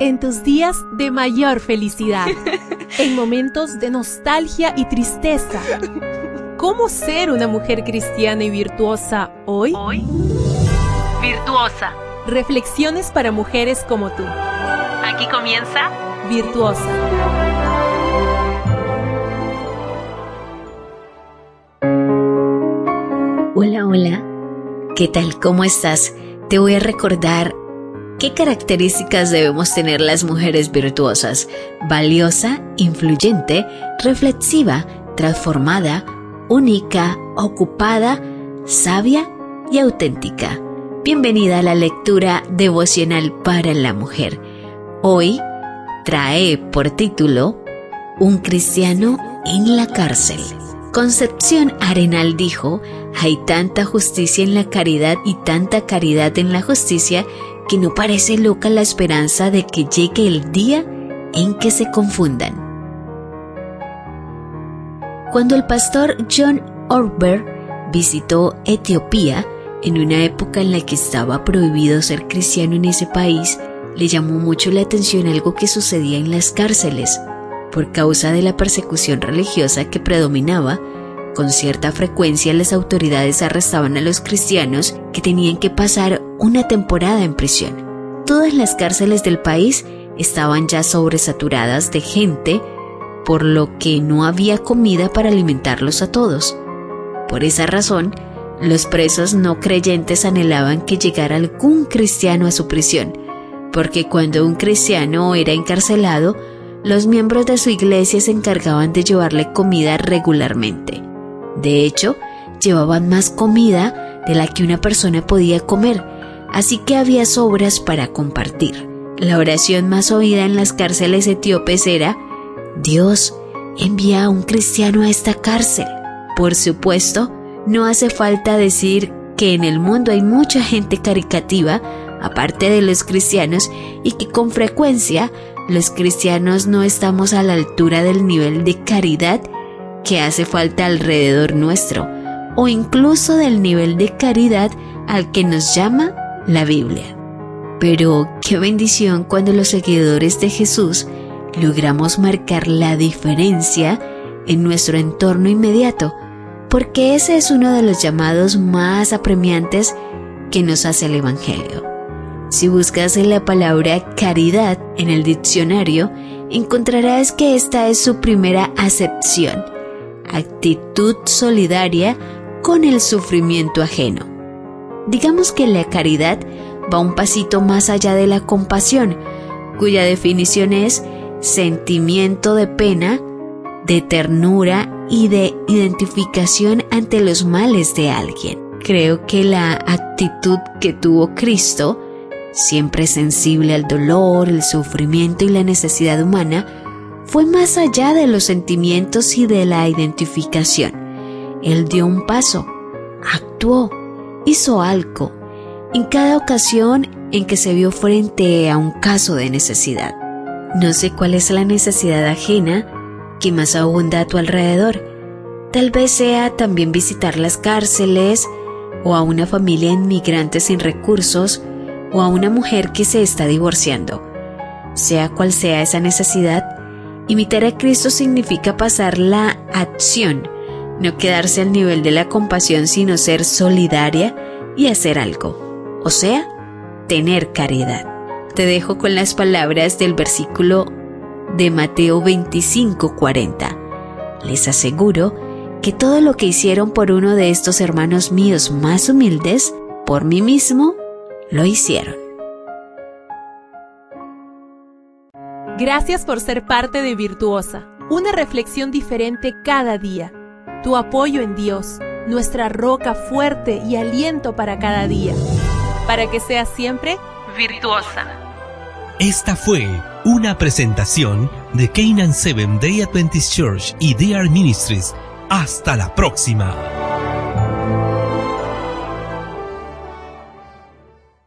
en tus días de mayor felicidad, en momentos de nostalgia y tristeza. ¿Cómo ser una mujer cristiana y virtuosa hoy? Hoy, virtuosa. Reflexiones para mujeres como tú. Aquí comienza Virtuosa. Hola, hola. ¿Qué tal? ¿Cómo estás? Te voy a recordar qué características debemos tener las mujeres virtuosas. Valiosa, influyente, reflexiva, transformada, única, ocupada, sabia y auténtica. Bienvenida a la lectura devocional para la mujer. Hoy trae por título Un cristiano en la cárcel. Concepción Arenal dijo, hay tanta justicia en la caridad y tanta caridad en la justicia que no parece loca la esperanza de que llegue el día en que se confundan. Cuando el pastor John Orber visitó Etiopía, en una época en la que estaba prohibido ser cristiano en ese país, le llamó mucho la atención algo que sucedía en las cárceles. Por causa de la persecución religiosa que predominaba, con cierta frecuencia las autoridades arrestaban a los cristianos que tenían que pasar una temporada en prisión. Todas las cárceles del país estaban ya sobresaturadas de gente, por lo que no había comida para alimentarlos a todos. Por esa razón, los presos no creyentes anhelaban que llegara algún cristiano a su prisión, porque cuando un cristiano era encarcelado, los miembros de su iglesia se encargaban de llevarle comida regularmente. De hecho, llevaban más comida de la que una persona podía comer, así que había sobras para compartir. La oración más oída en las cárceles etíopes era, Dios, envía a un cristiano a esta cárcel. Por supuesto, no hace falta decir que en el mundo hay mucha gente caricativa, aparte de los cristianos, y que con frecuencia los cristianos no estamos a la altura del nivel de caridad que hace falta alrededor nuestro, o incluso del nivel de caridad al que nos llama la Biblia. Pero qué bendición cuando los seguidores de Jesús logramos marcar la diferencia en nuestro entorno inmediato, porque ese es uno de los llamados más apremiantes que nos hace el Evangelio. Si buscas la palabra caridad en el diccionario, encontrarás que esta es su primera acepción, actitud solidaria con el sufrimiento ajeno. Digamos que la caridad va un pasito más allá de la compasión, cuya definición es sentimiento de pena, de ternura y de identificación ante los males de alguien. Creo que la actitud que tuvo Cristo, siempre sensible al dolor, el sufrimiento y la necesidad humana, fue más allá de los sentimientos y de la identificación. Él dio un paso, actuó, hizo algo, en cada ocasión en que se vio frente a un caso de necesidad. No sé cuál es la necesidad ajena que más abunda a tu alrededor. Tal vez sea también visitar las cárceles, o a una familia inmigrante sin recursos, o a una mujer que se está divorciando. Sea cual sea esa necesidad, imitar a Cristo significa pasar la acción, no quedarse al nivel de la compasión, sino ser solidaria y hacer algo. O sea, tener caridad. Te dejo con las palabras del versículo de Mateo 25:40. Les aseguro que todo lo que hicieron por uno de estos hermanos míos más humildes, por mí mismo, lo hicieron. Gracias por ser parte de Virtuosa, una reflexión diferente cada día. Tu apoyo en Dios, nuestra roca fuerte y aliento para cada día. Para que seas siempre virtuosa. Esta fue una presentación de Canaan Seven Day Adventist Church y DR Ministries. Hasta la próxima.